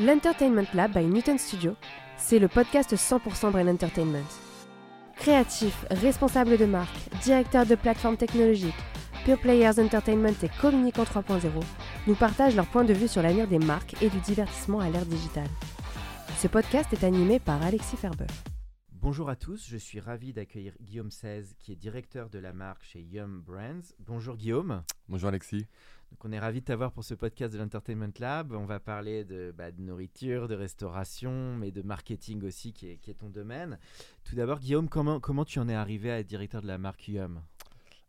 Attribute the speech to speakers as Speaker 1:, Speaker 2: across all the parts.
Speaker 1: L'Entertainment Lab by Newton Studio, c'est le podcast 100% Brain Entertainment. Créatifs, responsables de marque, directeurs de plateformes technologiques, Pure Players Entertainment et Communicant 3.0 nous partagent leur point de vue sur l'avenir des marques et du divertissement à l'ère digitale. Ce podcast est animé par Alexis Ferber.
Speaker 2: Bonjour à tous, je suis ravi d'accueillir Guillaume 16 qui est directeur de la marque chez Yum Brands. Bonjour Guillaume.
Speaker 3: Bonjour Alexis.
Speaker 2: Donc on est ravi de t'avoir pour ce podcast de l'Entertainment Lab. On va parler de, bah, de nourriture, de restauration, mais de marketing aussi qui est, qui est ton domaine. Tout d'abord Guillaume, comment, comment tu en es arrivé à être directeur de la marque Yum?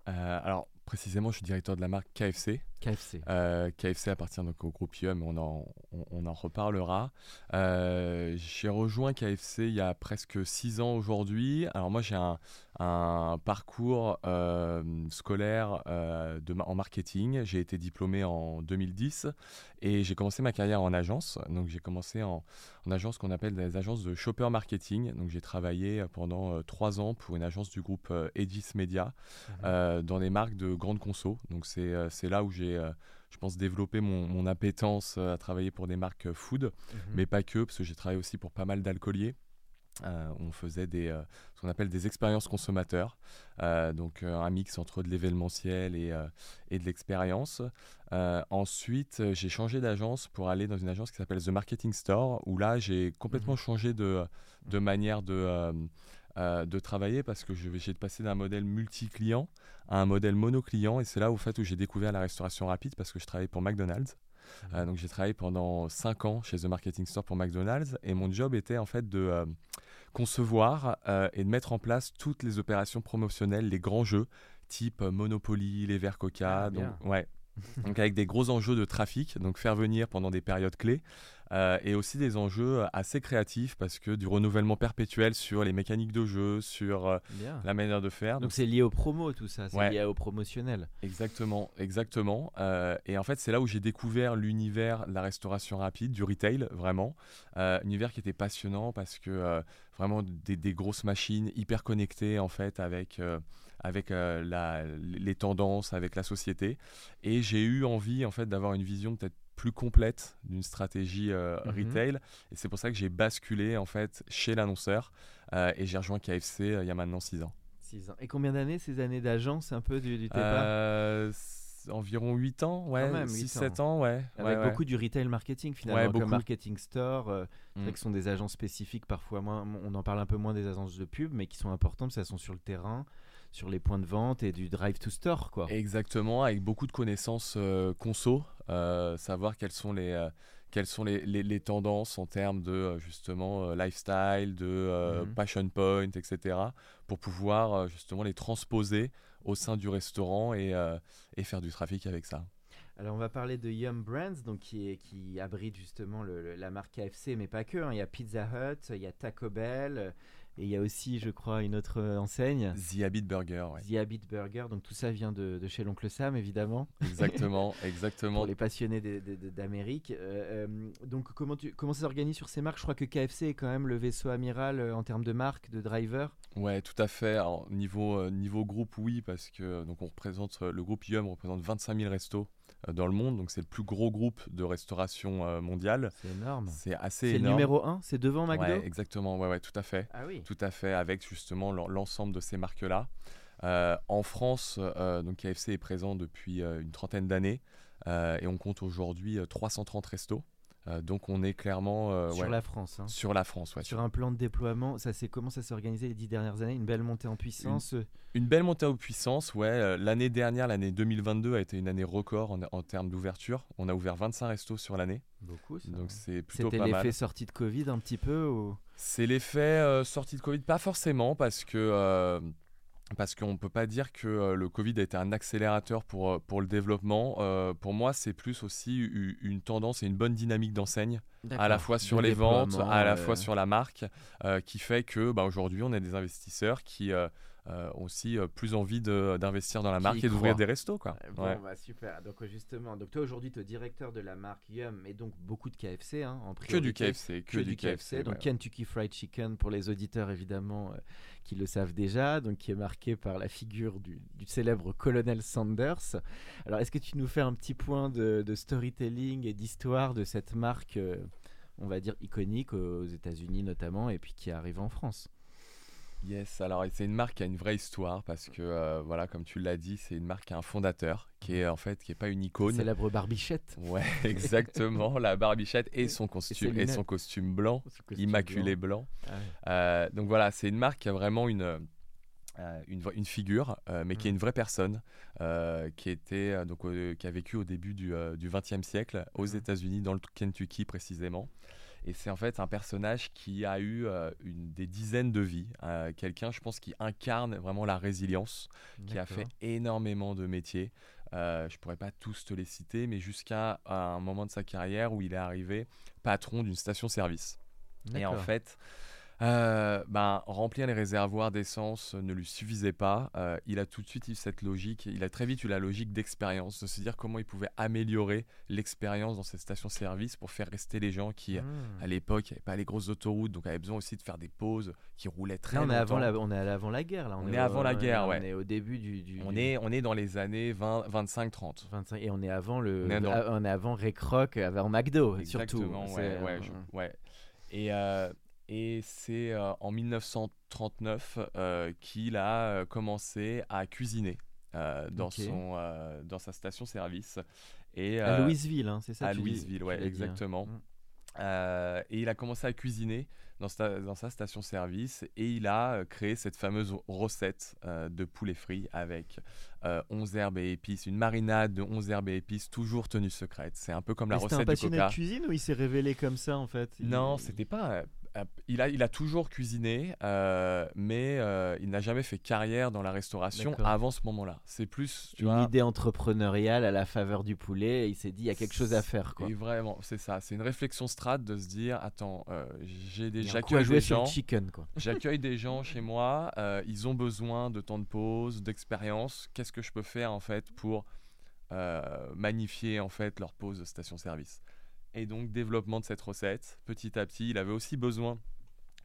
Speaker 3: Euh, alors précisément, je suis directeur de la marque KFC.
Speaker 2: KFC.
Speaker 3: Euh, KFC appartient donc au groupe Yum, on en, on, on en reparlera. Euh, j'ai rejoint KFC il y a presque six ans aujourd'hui. Alors moi j'ai un, un parcours euh, scolaire euh, de, ma- en marketing. J'ai été diplômé en 2010 et j'ai commencé ma carrière en agence. Donc j'ai commencé en, en agence qu'on appelle des agences de shopper marketing. Donc j'ai travaillé pendant euh, trois ans pour une agence du groupe Edis Media euh, dans des marques de grandes conso. Donc c'est là où j'ai, je pense, développé mon, mon appétence à travailler pour des marques food,
Speaker 2: Mhm.
Speaker 3: mais pas que, parce que j'ai travaillé aussi pour pas mal d'alcooliers. Euh, on faisait des, euh, ce qu'on appelle des expériences consommateurs, Euh, donc un mix entre de l'événementiel et, et de l'expérience. Ensuite, j'ai changé d'agence pour aller dans une agence qui s'appelle The Marketing Store, où là, j'ai complètement
Speaker 2: Mhm.
Speaker 3: changé de, de manière de, de travailler parce que je vais- j'ai passé d'un modèle multi-client à un modèle mono-client, et c'est là au fait où j'ai découvert la restauration rapide parce que je travaillais pour McDonald's. Euh, donc j'ai travaillé pendant 5 ans chez The Marketing Store pour McDonald's et mon job était en fait de concevoir euh, et de mettre en place toutes les opérations promotionnelles, les grands jeux type euh, Monopoly, les verres Coca,
Speaker 2: Ah,
Speaker 3: donc, ouais. donc avec des gros enjeux de trafic, donc faire venir pendant des périodes clés euh, et aussi des enjeux assez créatifs parce que du renouvellement perpétuel sur les mécaniques de jeu, sur euh, la manière de faire.
Speaker 2: Donc c'est lié au promo tout ça, c'est
Speaker 3: Ouais.
Speaker 2: lié au promotionnel.
Speaker 3: Exactement, exactement. Euh, et en fait, c'est là où j'ai découvert l'univers de la restauration rapide, du retail, vraiment. Euh, univers qui était passionnant parce que euh, vraiment des, des grosses machines hyper connectées en fait avec, euh, avec euh, la- les tendances, avec la société. Et j'ai eu envie en fait d'avoir une vision peut-être plus complète d'une stratégie euh,
Speaker 2: Mhm.
Speaker 3: retail. Et c'est pour ça que j'ai basculé en fait chez l'annonceur euh, et j'ai rejoint KFC euh, il y a maintenant 6 ans.
Speaker 2: Six ans. Et combien d'années ces années d'agence un peu du, du
Speaker 3: environ 8 ans, ouais,
Speaker 2: même, huit
Speaker 3: 6-7 ans, ouais.
Speaker 2: Avec
Speaker 3: ouais, ouais.
Speaker 2: beaucoup du retail marketing finalement,
Speaker 3: Ouais,
Speaker 2: comme
Speaker 3: beaucoup.
Speaker 2: marketing store, euh, vrai
Speaker 3: Mm.
Speaker 2: que ce sont des agences spécifiques parfois moins, on en parle un peu moins des agences de pub, mais qui sont importantes parce qu'elles sont sur le terrain, sur les points de vente et du drive to store quoi.
Speaker 3: Exactement, avec beaucoup de connaissances euh, conso, euh, savoir quelles sont les, euh, quelles sont les, les- les tendances en termes de justement lifestyle, de
Speaker 2: Mhm.
Speaker 3: passion point, etc., pour pouvoir justement les transposer au sein du restaurant et, et faire du trafic avec ça.
Speaker 2: Alors on va parler de Yum Brands, donc qui, est, qui abrite justement le- le- la marque KFC, mais pas que. hein. Il y a Pizza Hut, il y a Taco Bell, et il y a aussi, je crois, une autre euh, enseigne,
Speaker 3: The Habit Burger, ouais.
Speaker 2: The Habit Burger. Donc tout ça vient de, de chez l'oncle Sam, évidemment.
Speaker 3: exactement, exactement.
Speaker 2: pour les passionnés d'Amérique. Euh, euh, donc comment, tu, comment ça s'organise sur ces marques? Je crois que KFC est quand même le vaisseau amiral en termes de marque, de driver.
Speaker 3: Ouais, tout à fait. Alors, niveau, niveau groupe, oui, parce que donc on représente, le groupe Yum représente 25 000 restos dans le monde, donc c'est le plus gros groupe de restauration euh, mondiale.
Speaker 2: C'est énorme.
Speaker 3: C'est assez
Speaker 2: C'est le
Speaker 3: énorme.
Speaker 2: numéro 1, c'est devant McDo?
Speaker 3: Ouais, exactement, ouais, ouais, tout à fait.
Speaker 2: Ah oui.
Speaker 3: Tout à fait, avec justement l'en- l'ensemble de ces marques-là. Euh, en France, euh, donc KFC est présent depuis euh, une trentaine d'années euh, et on compte aujourd'hui euh, 330 restos. Euh, donc on est clairement euh,
Speaker 2: Sur
Speaker 3: ouais,
Speaker 2: la France. hein.
Speaker 3: sur la France. ouais,
Speaker 2: Sur un plan de déploiement, ça c'est comment ça s'est organisé les dix dernières années? Une belle montée en puissance. euh,
Speaker 3: Une belle montée en puissance, ouais. euh, L'année dernière, l'année 2022 a été une année record en, en termes d'ouverture. On a ouvert 25 restos sur l'année,
Speaker 2: Beaucoup. ça.
Speaker 3: donc c'est plutôt
Speaker 2: C'était
Speaker 3: pas mal.
Speaker 2: l'effet sortie de Covid un petit peu ou...
Speaker 3: C'est l'effet euh, sortie de Covid, pas forcément, parce que euh, parce qu'on ne peut pas dire que le Covid a été un accélérateur pour, pour le développement. pour moi, c'est plus aussi une tendance et une bonne dynamique d'enseigne, à la fois sur les ventes, à la fois sur la marque, qui fait que bah, aujourd'hui, on a des investisseurs qui euh, aussi euh, plus envie d'investir dans la marque et d'ouvrir des restos. Quoi.
Speaker 2: Bon, bah, super. Donc, justement, donc toi aujourd'hui, tu es directeur de la marque Yum et donc beaucoup de KFC hein, en
Speaker 3: Que du KFC. Que, du, KFC.
Speaker 2: donc, Kentucky Fried Chicken pour les auditeurs évidemment euh, qui le savent déjà, donc qui est marqué par la figure du, célèbre colonel Sanders. Alors, est-ce que tu nous fais un petit point de, storytelling et d'histoire de cette marque, on va dire iconique aux États-Unis notamment, et puis qui arrive en France?
Speaker 3: Yes, alors c'est une marque qui a une vraie histoire parce que euh, voilà, comme tu l'as dit, c'est une marque qui a un fondateur qui est en fait qui est pas une icône.
Speaker 2: Célèbre barbichette.
Speaker 3: Ouais, exactement, la barbichette et son costume et, son costume blanc, immaculé blanc. Ah euh, donc voilà, c'est une marque qui a vraiment une euh, une, une, figure, mais qui est mmh. une vraie personne, qui était donc qui a vécu au début du XXe siècle aux mmh. États-Unis, dans le Kentucky précisément. Et c'est en fait un personnage qui a eu euh, une, des dizaines de vies. Euh, quelqu'un, je pense, qui incarne vraiment la résilience, qui a fait énormément de métiers. Euh, je pourrais pas tous te les citer, mais jusqu'à un moment de sa carrière où il est arrivé patron d'une station-service. Et en fait, euh, ben, remplir les réservoirs d'essence ne lui suffisait pas. Euh, il a tout de suite eu cette logique, il a très vite eu la logique d'expérience, de se dire comment il pouvait améliorer l'expérience dans cette station-service pour faire rester les gens qui, hmm. à l'époque, n'avaient pas les grosses autoroutes, donc avaient besoin aussi de faire des pauses qui roulaient très
Speaker 2: on
Speaker 3: longtemps. Est
Speaker 2: avant la, on est avant la guerre, là.
Speaker 3: On, est, avant la guerre,
Speaker 2: ouais. On est au début du.
Speaker 3: on, Est, on est dans les années 20, 25, 30.
Speaker 2: 25, et on est avant le. On est, on est avant Ray Kroc, avant McDo, Exactement,
Speaker 3: surtout. Ouais, ouais, ouais. Et. Euh, et c'est euh, en 1939 euh, qu'il a euh, commencé à cuisiner dans, son, dans sa station-service.
Speaker 2: Et, à Louisville, hein, c'est ça
Speaker 3: À Louisville, oui, exactement. Mm. et il a commencé à cuisiner dans sa, dans sa station-service et il a créé cette fameuse recette de poulet frit avec 11 herbes et épices, une marinade de 11 herbes et épices toujours tenue secrète. C'est un peu comme la recette du Coca.
Speaker 2: C'était un passionné de cuisine ou il s'est révélé comme ça en fait?
Speaker 3: Non, c'était pas euh, il a, il a toujours cuisiné, euh, mais euh, il n'a jamais fait carrière dans la restauration avant ce moment-là. C'est plus
Speaker 2: tu une idée entrepreneuriale à la faveur du poulet. Et il s'est dit il y a quelque chose à faire. Quoi.
Speaker 3: Et vraiment, c'est ça. C'est une réflexion strate de se dire attends, j'ai des, j'accueille des gens.
Speaker 2: Chicken,
Speaker 3: J'accueille des gens chez moi. ils ont besoin de temps de pause, d'expérience. Qu'est-ce que je peux faire en fait pour magnifier en fait leur pause de station-service? Et donc, développement de cette recette, petit à petit. Il avait aussi besoin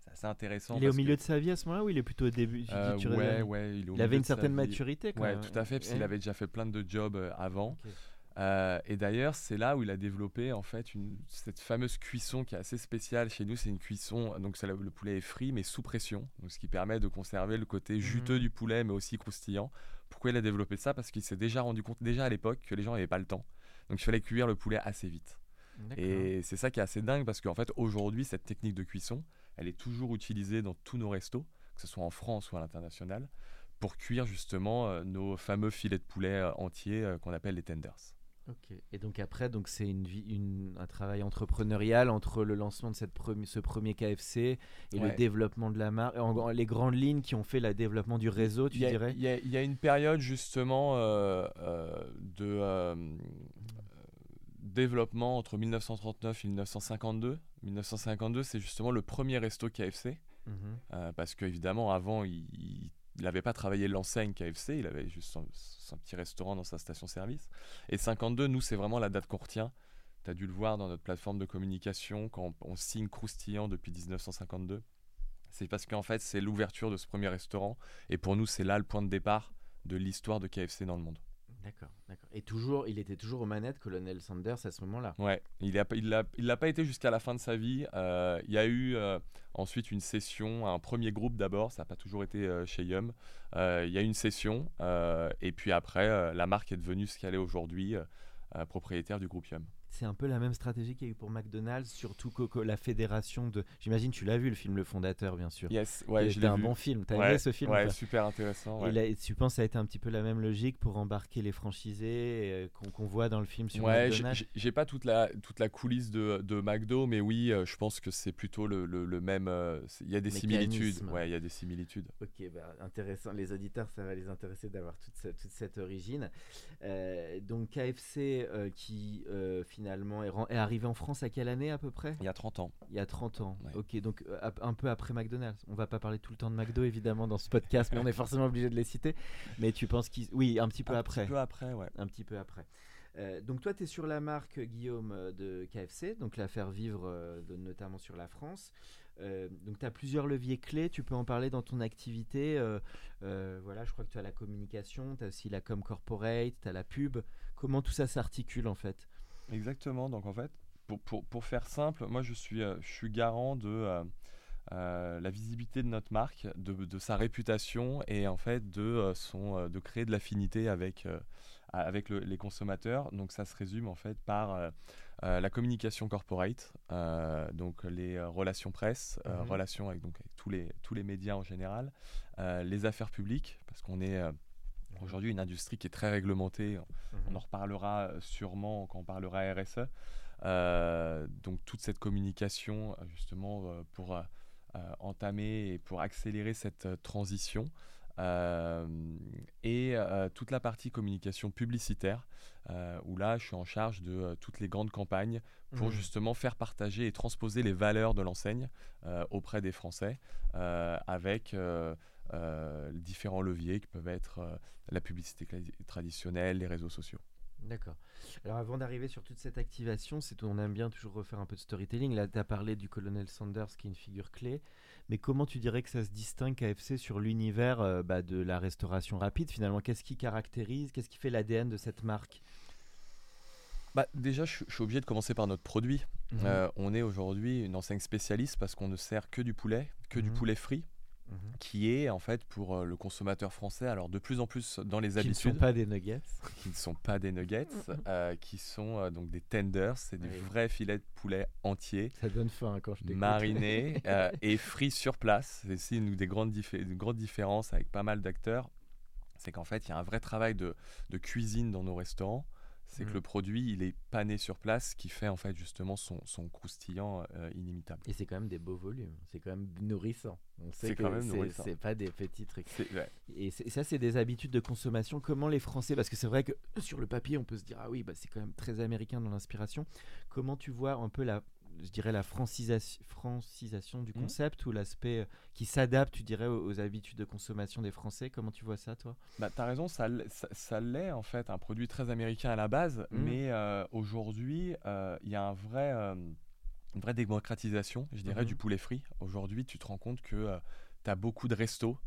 Speaker 3: c'est assez intéressant.
Speaker 2: Il est au milieu de sa vie à ce moment-là ou il est plutôt au début
Speaker 3: euh, Ouais, ouais.
Speaker 2: Il, avait une certaine maturité quand
Speaker 3: ouais, tout à fait, parce qu'il avait déjà fait plein de jobs euh, avant. Euh, et d'ailleurs, c'est là où il a développé en fait une, cette fameuse cuisson qui est assez spéciale chez nous. C'est une cuisson, donc le poulet est frit mais sous pression, donc ce qui permet de conserver le côté juteux mmh. du poulet mais aussi croustillant. Pourquoi il a développé ça? Parce qu'il s'est déjà rendu compte déjà à l'époque que les gens n'avaient pas le temps, donc il fallait cuire le poulet assez vite. Et c'est ça qui est assez dingue parce qu'en fait, aujourd'hui, cette technique de cuisson, elle est toujours utilisée dans tous nos restos, que ce soit en France ou à l'international, pour cuire justement euh, nos fameux filets de poulet euh, entiers euh, qu'on appelle les tenders.
Speaker 2: Ok. Et donc après, donc c'est une, une, un travail entrepreneurial entre le lancement de cette ce premier KFC et le développement de la marque, les grandes lignes qui ont fait le développement du réseau, tu dirais?
Speaker 3: Il y, y, a une période justement de développement entre 1939 et 1952. 1952, c'est justement le premier resto KFC. Mhm. Euh, parce qu'évidemment, avant, il n'avait pas travaillé l'enseigne KFC, il avait juste son, petit restaurant dans sa station-service. Et 52, nous, c'est vraiment la date qu'on retient. Tu as dû le voir dans notre plateforme de communication quand on, signe croustillant depuis 1952. C'est parce qu'en fait, c'est l'ouverture de ce premier restaurant. Et pour nous, c'est là le point de départ de l'histoire de KFC dans le monde.
Speaker 2: D'accord, d'accord. Et toujours, il était toujours aux manettes, Colonel Sanders, à ce moment-là?
Speaker 3: Ouais, il n'a il l'a il pas été jusqu'à la fin de sa vie. Euh, il y a eu euh, ensuite une session, un premier groupe d'abord, ça n'a pas toujours été euh, chez Yum. il y a eu une session, et puis après, la marque est devenue ce qu'elle est aujourd'hui. propriétaire du groupe Yum
Speaker 2: c'est un peu la même stratégie qu'il y a eu pour McDonald's, surtout que, la fédération de. J'imagine tu l'as vu le film Le Fondateur, bien sûr.
Speaker 3: Yes, ouais,
Speaker 2: C'était un bon film. T'as aimé ce film
Speaker 3: Ouais, super intéressant.
Speaker 2: Et tu penses que ça a été un petit peu la même logique pour embarquer les franchisés euh, qu'on voit dans le film sur
Speaker 3: ouais, McDonald's j'ai pas toute la toute la coulisse de, de McDo, mais oui, euh, je pense que c'est plutôt le, le, même. Euh, il y a des similitudes. Ouais, il y a des similitudes.
Speaker 2: Ok, bah, intéressant. Les auditeurs, ça va les intéresser d'avoir toute, toute cette origine. donc KFC qui finalement est, est arrivé en France à quelle année à peu près?
Speaker 3: Il y a 30 ans.
Speaker 2: Il y a 30 ans. Ok, donc euh, un peu après McDonald's. On va pas parler tout le temps de McDo évidemment dans ce podcast, mais on est forcément obligé de les citer. Mais tu penses qu'ils. Oui, un petit peu après.
Speaker 3: Un petit peu après, ouais.
Speaker 2: Un petit peu après. Euh, donc toi, tu es sur la marque Guillaume euh, de KFC, donc la faire vivre notamment sur la France. donc tu as plusieurs leviers clés, tu peux en parler dans ton activité. voilà, je crois que tu as la communication, tu as aussi la com corporate, tu as la pub. Comment tout ça s'articule en fait?
Speaker 3: Exactement. Donc en fait, pour, pour, pour, faire simple, moi je suis, euh, je suis garant de euh, euh, la visibilité de notre marque, de, de, sa réputation et en fait de, son, de créer de l'affinité avec, avec les consommateurs. Donc ça se résume en fait par la communication corporate, donc les relations presse, mhm. relations avec, donc, avec tous, les, tous les médias en général, les affaires publiques, parce qu'on est Aujourd'hui, une industrie qui est très réglementée. On mhm. en reparlera euh, sûrement quand on parlera RSE. Euh, donc toute cette communication, euh, justement, pour entamer et pour accélérer cette transition. et toute la partie communication publicitaire, où là, je suis en charge de toutes les grandes campagnes pour mhm. justement faire partager et transposer les valeurs de l'enseigne auprès des Français, avec euh, différents leviers qui peuvent être euh, la publicité traditionnelle, les réseaux sociaux.
Speaker 2: D'accord. Alors avant d'arriver sur toute cette activation, c'est on aime bien toujours refaire un peu de storytelling. Là, tu as parlé du colonel Sanders qui est une figure clé. Mais comment tu dirais que ça se distingue KFC sur l'univers euh, bah, de la restauration rapide finalement? Qu'est-ce qui caractérise? Qu'est-ce qui fait l'ADN de cette marque?
Speaker 3: Bah, déjà, je, suis obligé de commencer par notre produit. Mhm. on est aujourd'hui une enseigne spécialiste parce qu'on ne sert que du poulet, que du mhm. poulet frit. Mhm. qui est en fait pour euh, le consommateur français, alors de plus en plus dans les habitudes.
Speaker 2: Qui ne sont pas des nuggets.
Speaker 3: Qui ne sont pas des nuggets, euh, qui sont euh, donc des tenders, c'est des vrais filets de poulet entiers.
Speaker 2: Ça donne faim quand je
Speaker 3: Marinés et frits sur place. C'est aussi une des grandes, une grande différence avec pas mal d'acteurs. C'est qu'en fait, il y a un vrai travail de, de cuisine dans nos restaurants c'est que mm. le produit, il est pané sur place, ce qui fait en fait justement son, son croustillant euh, inimitable.
Speaker 2: Et c'est quand même des beaux volumes, c'est quand même nourrissant. C'est quand même nourrissant. C'est pas des petits trucs. Et, ça, c'est des habitudes de consommation. Comment les Français, parce que c'est vrai que sur le papier, on peut se dire ah oui, bah, c'est quand même très américain dans l'inspiration. Comment tu vois un peu la je dirais, la francisation, francisation du mmh. concept ou l'aspect euh, qui s'adapte, tu dirais, aux, habitudes de consommation des Français? Comment tu vois ça, toi?
Speaker 3: Bah, Tu as raison, ça, ça, l'est en fait, un produit très américain à la base, mmh. mais euh, aujourd'hui, euh, il y a un vrai, une vraie démocratisation, je dirais, mmh. du poulet frit. Aujourd'hui, tu te rends compte que tu as beaucoup de restos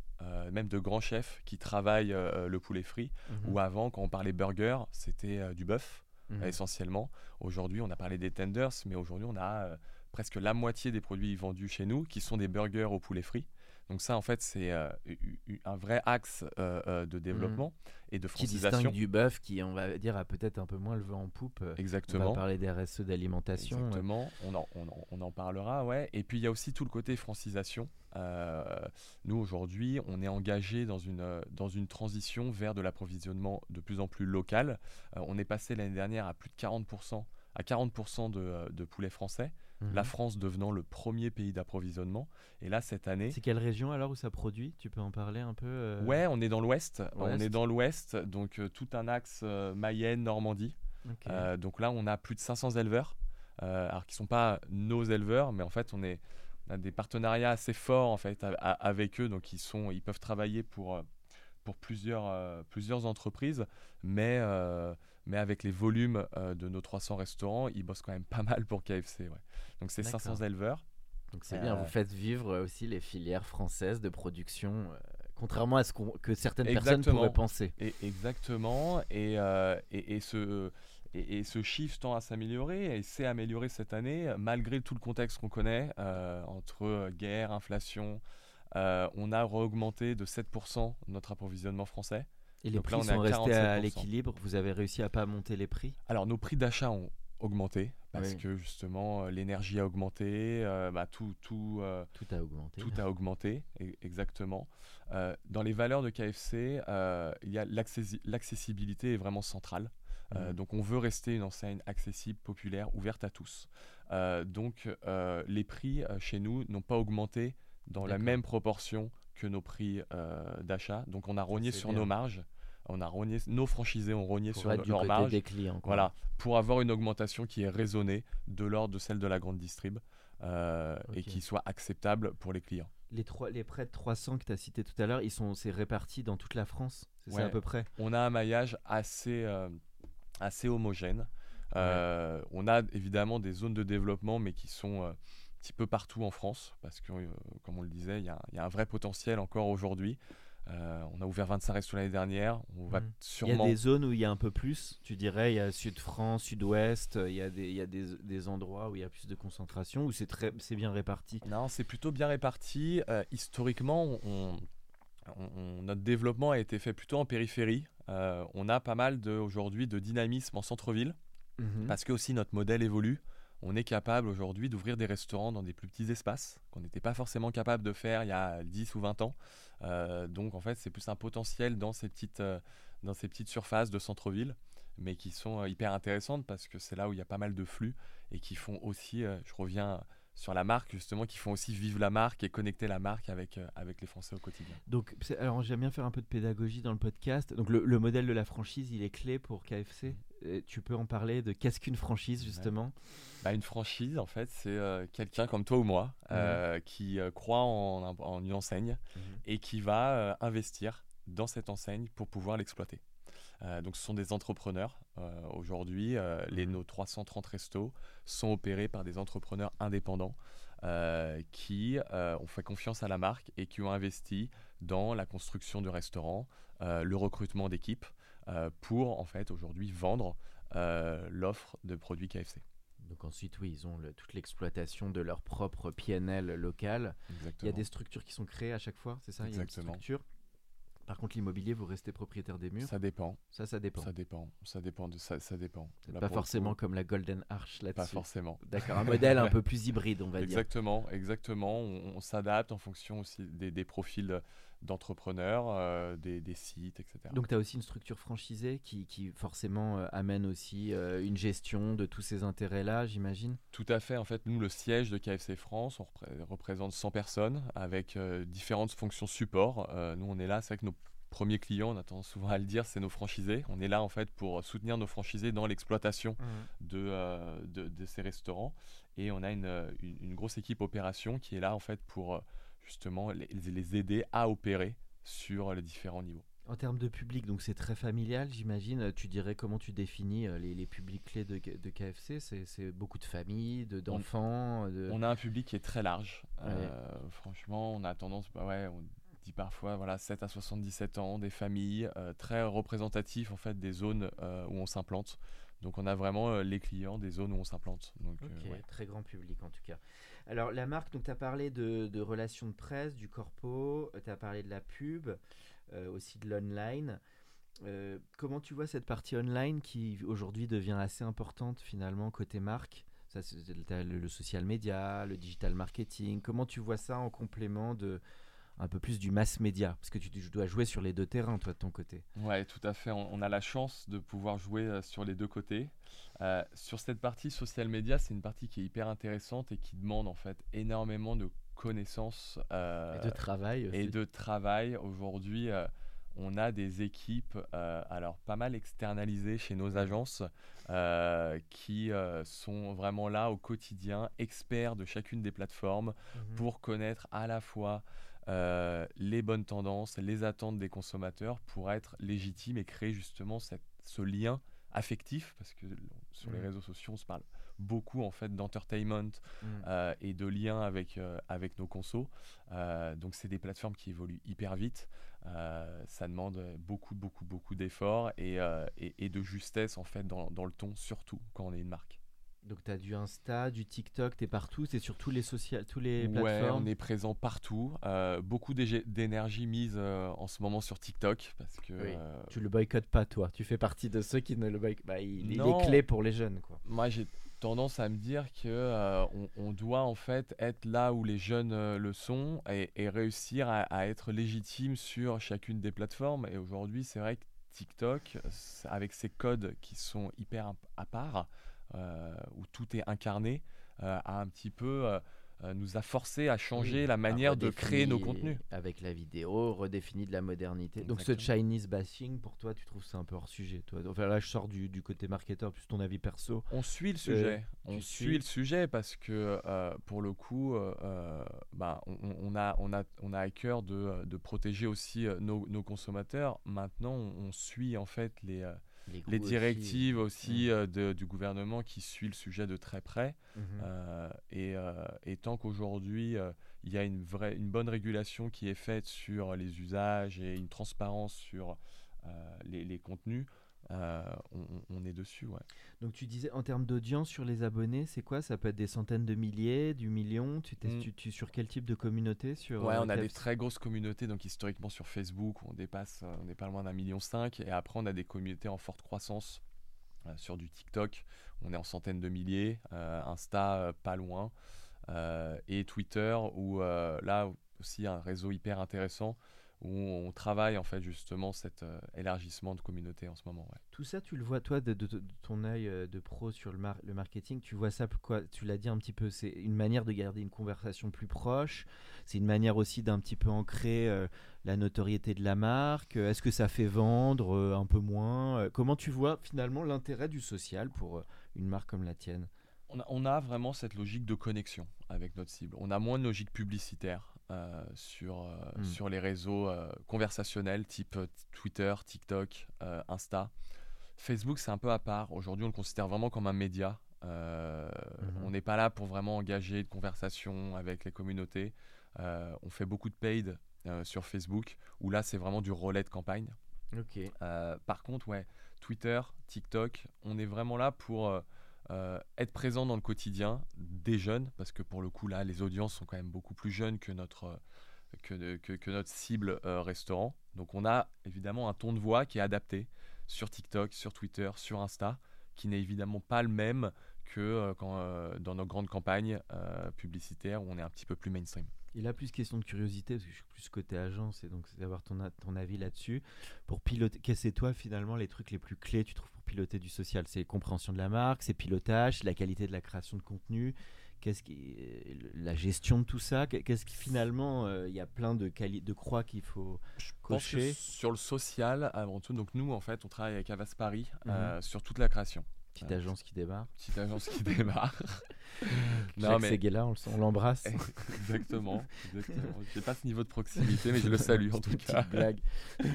Speaker 3: même de grands chefs qui travaillent le poulet frit. Ou avant, quand on parlait burger, c'était du bœuf. Mhm. essentiellement. Aujourd'hui, on a parlé des tenders, mais aujourd'hui, on a euh, presque la moitié des produits vendus chez nous qui sont des burgers au poulet frit. Donc ça, en fait, c'est euh, un vrai axe euh, de développement mhm. et de francisation.
Speaker 2: Qui distingue du bœuf qui, on va dire, a peut-être un peu moins le vent en poupe.
Speaker 3: Exactement. On
Speaker 2: va parler des RSE d'alimentation.
Speaker 3: Exactement, on, en, on, on, en, parlera, ouais. Et puis, il y a aussi tout le côté francisation. Euh, nous, aujourd'hui, on est engagé dans une, dans une transition vers de l'approvisionnement de plus en plus local. Euh, on est passé l'année dernière à plus de 40%, à 40% de, de poulet français. Mhm. La France devenant le premier pays d'approvisionnement. Et là, cette année.
Speaker 2: C'est quelle région alors où ça produit? Tu peux en parler un peu euh?
Speaker 3: Ouais, on est dans l'ouest. On est dans l'ouest, donc tout un axe Mayenne, Normandie. donc là, on a plus de 500 éleveurs. alors qui ne sont pas nos éleveurs, mais en fait, on est on a des partenariats assez forts en fait avec eux, donc ils sont, ils peuvent travailler pour euh, pour plusieurs euh, plusieurs entreprises, mais euh, mais avec les volumes de nos 300 restaurants, ils bossent quand même pas mal pour KFC. Ouais. Donc c'est 500 éleveurs.
Speaker 2: Donc c'est bien, vous faites vivre aussi les filières françaises de production contrairement à ce que certaines personnes pourraient penser.
Speaker 3: Et, exactement. Et, et, et, ce, et, ce chiffre tend à s'améliorer et s'est amélioré cette année malgré tout le contexte qu'on connaît euh, entre guerre, inflation. Euh, on a augmenté de 7% notre approvisionnement français.
Speaker 2: Et les
Speaker 3: Donc
Speaker 2: prix
Speaker 3: là,
Speaker 2: sont restés à
Speaker 3: 47%.
Speaker 2: l'équilibre. Vous avez réussi à pas monter les prix?
Speaker 3: Alors nos prix d'achat ont augmenté parce
Speaker 2: Oui.
Speaker 3: que justement euh, l'énergie a augmenté, euh, bah, tout, tout, euh,
Speaker 2: Tout a augmenté.
Speaker 3: tout a augmenté, e- exactement. Euh, dans les valeurs de KFC, il y a l'accessi- l'accessibilité est vraiment centrale.
Speaker 2: Mhm.
Speaker 3: donc on veut rester une enseigne accessible, populaire, ouverte à tous. Donc les prix chez nous n'ont pas augmenté dans la même proportion que nos prix euh, d'achat. Donc on a rogné sur
Speaker 2: bien.
Speaker 3: nos marges, on a rogné, nos franchisés ont rogné
Speaker 2: Pour
Speaker 3: sur
Speaker 2: être du
Speaker 3: leurs
Speaker 2: côté
Speaker 3: marges.
Speaker 2: des clients. quoi.
Speaker 3: Voilà, pour avoir une augmentation qui est raisonnée de l'ordre de celle de la grande distrib euh, et qui soit acceptable pour les clients.
Speaker 2: Les, trois, les près de 300 que tu as cités tout à l'heure, ils sont c'est répartis dans toute la France. C'est ça à peu près?
Speaker 3: On a un maillage assez, euh, assez homogène. Euh, On a évidemment des zones de développement, mais qui sont euh, petit peu partout en France, parce que, euh, comme on le disait, il y, a- il y a un vrai potentiel encore aujourd'hui. Euh, on a ouvert 25 restos l'année dernière. On va
Speaker 2: Mhm. Il y a des zones où il y a un peu plus, tu dirais, il y a Sud-France, Sud-Ouest, euh, il y a, des, il y a des, des endroits où il y a plus de concentration, où c'est très c'est bien réparti?
Speaker 3: Non, c'est plutôt bien réparti. Euh, historiquement, on- on- on- notre développement a été fait plutôt en périphérie. Euh, on a pas mal de, aujourd'hui de dynamisme en centre-ville.
Speaker 2: Mhm.
Speaker 3: Parce que aussi notre modèle évolue. On est capable aujourd'hui d'ouvrir des restaurants dans des plus petits espaces qu'on n'était pas forcément capable de faire il y a 10 ou 20 ans. Euh, donc en fait, c'est plus un potentiel dans ces petites, euh, dans ces petites surfaces de centre-ville, mais qui sont euh, hyper intéressantes parce que c'est là où il y a pas mal de flux et qui font aussi, je reviens sur la marque justement, qui font aussi vivre la marque et connecter la marque avec, avec les Français au quotidien.
Speaker 2: Donc, alors j'aime bien faire un peu de pédagogie dans le podcast. Donc, le modèle de la franchise, il est clé pour KFC. Et tu peux en parler de qu'est-ce qu'une franchise, justement?
Speaker 3: Bah, une franchise, en fait, c'est euh, quelqu'un comme toi ou moi euh, qui euh, croit en, un- en une enseigne et qui va euh, investir dans cette enseigne pour pouvoir l'exploiter. Euh, donc ce sont des entrepreneurs. Euh, Aujourd'hui, euh, les,
Speaker 2: Mhm.
Speaker 3: nos 330 restos sont opérés par des entrepreneurs indépendants euh, qui euh, ont fait confiance à la marque et qui ont investi dans la construction du restaurant, euh, le recrutement d'équipes euh, pour en fait aujourd'hui vendre euh, l'offre de produits KFC.
Speaker 2: Donc ensuite, oui, ils ont le- toute l'exploitation de leur propre PNL local. Il y a
Speaker 3: Exactement.
Speaker 2: des structures qui sont créées à chaque fois, c'est ça? Il y a une
Speaker 3: Exactement.
Speaker 2: structure. Par contre, l'immobilier, vous restez propriétaire des murs?
Speaker 3: Ça dépend.
Speaker 2: Ça, ça dépend.
Speaker 3: Ça dépend. Ça dépend de ça. Ça dépend. Là,
Speaker 2: pas forcément comme la Golden Arch là-dessus.
Speaker 3: Pas forcément.
Speaker 2: D'accord, un modèle un peu plus hybride, on va dire.
Speaker 3: Exactement, exactement. On, on s'adapte en fonction aussi des, des profils d'entrepreneurs, euh, des, des sites, etc.
Speaker 2: Donc tu as aussi une structure franchisée qui, qui forcément euh, amène aussi euh, une gestion de tous ces intérêts-là, j'imagine?
Speaker 3: Tout à fait. En fait, nous, le siège de KFC France, on repré- représente 100 personnes avec différentes fonctions support. Nous, on est là. C'est vrai que nos premiers clients, on a tendance souvent à le dire, c'est nos franchisés. On est là en fait pour soutenir nos franchisés dans l'exploitation de, euh, de, de ces restaurants. Et on a une, une, une grosse équipe opération qui est là en fait pour justement les, les aider à opérer sur les différents niveaux.
Speaker 2: En termes de public, donc c'est très familial, j'imagine. Tu dirais comment tu définis euh, les, les publics clés de, de KFC C'est beaucoup de familles, de- d'enfants de...
Speaker 3: On a un public qui est très large.
Speaker 2: Ouais.
Speaker 3: Euh, franchement, on a tendance, bah ouais, on dit parfois voilà 7 à 77 ans, des familles euh, très représentatifs en fait des zones euh, où on s'implante. Donc on a vraiment les clients des zones où on s'implante. Donc ouais.
Speaker 2: très grand public en tout cas. Alors la marque, tu as parlé de, relations de presse, du corpo, tu as parlé de la pub, euh, aussi de l'online. Euh, comment tu vois cette partie online qui aujourd'hui devient assez importante finalement côté marque? Ça, le, le social media, le digital marketing. Comment tu vois ça en complément de un peu plus du mass media Parce que tu, tu dois jouer sur les deux terrains, toi, de ton côté.
Speaker 3: Ouais, tout à fait. On, on a la chance de pouvoir jouer euh, sur les deux côtés. Euh, sur cette partie social media, c'est une partie qui est hyper intéressante et qui demande en fait énormément de connaissances euh,
Speaker 2: et de travail aussi.
Speaker 3: et de travail. Aujourd'hui, euh, on a des équipes, alors pas mal externalisées chez nos agences, qui sont vraiment là au quotidien, experts de chacune des plateformes,
Speaker 2: Mhm.
Speaker 3: pour connaître à la fois euh, les bonnes tendances, les attentes des consommateurs, pour être légitime et créer justement cette- ce lien affectif, parce que sur les
Speaker 2: Mhm.
Speaker 3: réseaux sociaux, on se parle beaucoup en fait d'entertainment,
Speaker 2: Mhm.
Speaker 3: euh, et de liens avec, euh, avec nos consos. Donc c'est des plateformes qui évoluent hyper vite. Ça demande beaucoup, beaucoup, beaucoup d'efforts et, et, et de justesse en fait dans, dans le ton, surtout quand on est une marque.
Speaker 2: Donc tu as du Insta, du TikTok, tu es partout, c'est sur tous les, social, tous les
Speaker 3: Ouais,
Speaker 2: plateformes.
Speaker 3: on est présent partout. Euh, beaucoup d'énergie mise euh, en ce moment sur TikTok parce que
Speaker 2: Oui.
Speaker 3: euh,
Speaker 2: Tu le boycottes pas, toi. Tu fais partie de ceux qui ne le boycottent pas. Il, est clé pour les jeunes, quoi.
Speaker 3: moi j'ai tendance à me dire que euh, on, on doit en fait être là où les jeunes euh, le sont et, et réussir à, à être légitime sur chacune des plateformes. Et aujourd'hui, c'est vrai que TikTok, avec ses codes qui sont hyper à part, où tout est incarné, euh, a un petit peu euh, euh, nous a forcé à changer
Speaker 2: Oui,
Speaker 3: la manière de créer nos contenus.
Speaker 2: Avec la vidéo, redéfinie de la modernité. Donc ce. Chinese bashing, pour toi, tu trouves ça un peu hors sujet toi? Enfin là, je sors du, du côté marketeur, plus ton avis perso.
Speaker 3: On suit le sujet. on
Speaker 2: Euh,
Speaker 3: suit
Speaker 2: suis.
Speaker 3: le sujet parce que euh, pour le coup, euh, euh, bah, on, on- a, on, a, on a à cœur de, de protéger aussi euh, nos, nos consommateurs. Maintenant, on suit en fait les, euh, les
Speaker 2: aussi.
Speaker 3: directives aussi euh, de- du gouvernement qui suit le sujet de très près.
Speaker 2: Mhm.
Speaker 3: Euh, et, euh, et tant qu'aujourd'hui, euh, il y a une, vraie, une bonne régulation qui est faite sur les usages et une transparence sur euh, les, les contenus, euh, on, est dessus. Ouais.
Speaker 2: Donc tu disais en termes d'audience sur les abonnés, c'est quoi? Ça peut être des centaines de milliers, du million? Tu,
Speaker 3: Mm.
Speaker 2: tu, tu- sur quel type de communauté? Sur
Speaker 3: Ouais,
Speaker 2: euh,
Speaker 3: on a des très grosses communautés, donc historiquement sur Facebook, on dépasse, euh, on n'est pas loin d'un million cinq, et après on a des communautés en forte croissance euh, sur du TikTok, on est en centaines de milliers, euh, Insta pas loin, et Twitter où là aussi un réseau hyper intéressant où on travaille en fait justement cet euh, élargissement de communauté en ce moment. ouais.
Speaker 2: Tout ça, tu le vois, toi, de, de- de ton œil euh, de pro sur le, mar- le marketing, tu vois ça, quoi Tu l'as dit un petit peu, c'est une manière de garder une conversation plus proche, c'est une manière aussi d'un petit peu ancrer euh, la notoriété de la marque. Est-ce que ça fait vendre euh, un peu moins Comment tu vois finalement l'intérêt du social pour une marque comme la tienne?
Speaker 3: On a, on a vraiment cette logique de connexion avec notre cible. On a moins de logique publicitaire euh, sur, euh,
Speaker 2: Mm.
Speaker 3: sur les réseaux euh, conversationnels type Twitter, TikTok, Insta. Facebook, c'est un peu à part. Aujourd'hui, on le considère vraiment comme un média.
Speaker 2: Mhm.
Speaker 3: On n'est pas là pour vraiment engager de conversation avec les communautés. On fait beaucoup de paid sur Facebook, où là, c'est vraiment du relais de campagne. Par contre, ouais, Twitter, TikTok, on est vraiment là pour euh, euh, être présent dans le quotidien des jeunes, parce que pour le coup, là, les audiences sont quand même beaucoup plus jeunes que notre, euh, de- que- que notre cible euh, restaurant. Donc, on a évidemment un ton de voix qui est adapté sur TikTok, sur Twitter, sur Insta, qui n'est évidemment pas le même que euh, euh, dans nos grandes campagnes euh, publicitaires où on est un petit peu plus mainstream.
Speaker 2: Et là, plus question de curiosité, parce que je suis plus côté agence, et donc c'est d'avoir ton, ton avis là-dessus. Pour piloter, qu'est-ce que c'est toi finalement les trucs les plus clés, tu trouves, piloter du social C'est compréhension de la marque, c'est pilotage, c'est la qualité de la création de contenu, qu'est-ce qui, euh, la gestion de tout ça Qu'est- Qu'est-ce qui finalement, euh, il y a plein de, quali- de croix qu'il faut
Speaker 3: Je pense que
Speaker 2: cocher?
Speaker 3: sur le social, avant tout, donc nous, en fait, on travaille avec Avas Paris
Speaker 2: Mhm.
Speaker 3: euh, sur toute la création.
Speaker 2: Petite agence qui démarre.
Speaker 3: Petite agence qui démarre. non, mais
Speaker 2: Seguela, on, l'embrasse.
Speaker 3: exactement. exactement. J'ai pas ce niveau de proximité, mais je le salue en tout
Speaker 2: Petite
Speaker 3: cas.
Speaker 2: blague.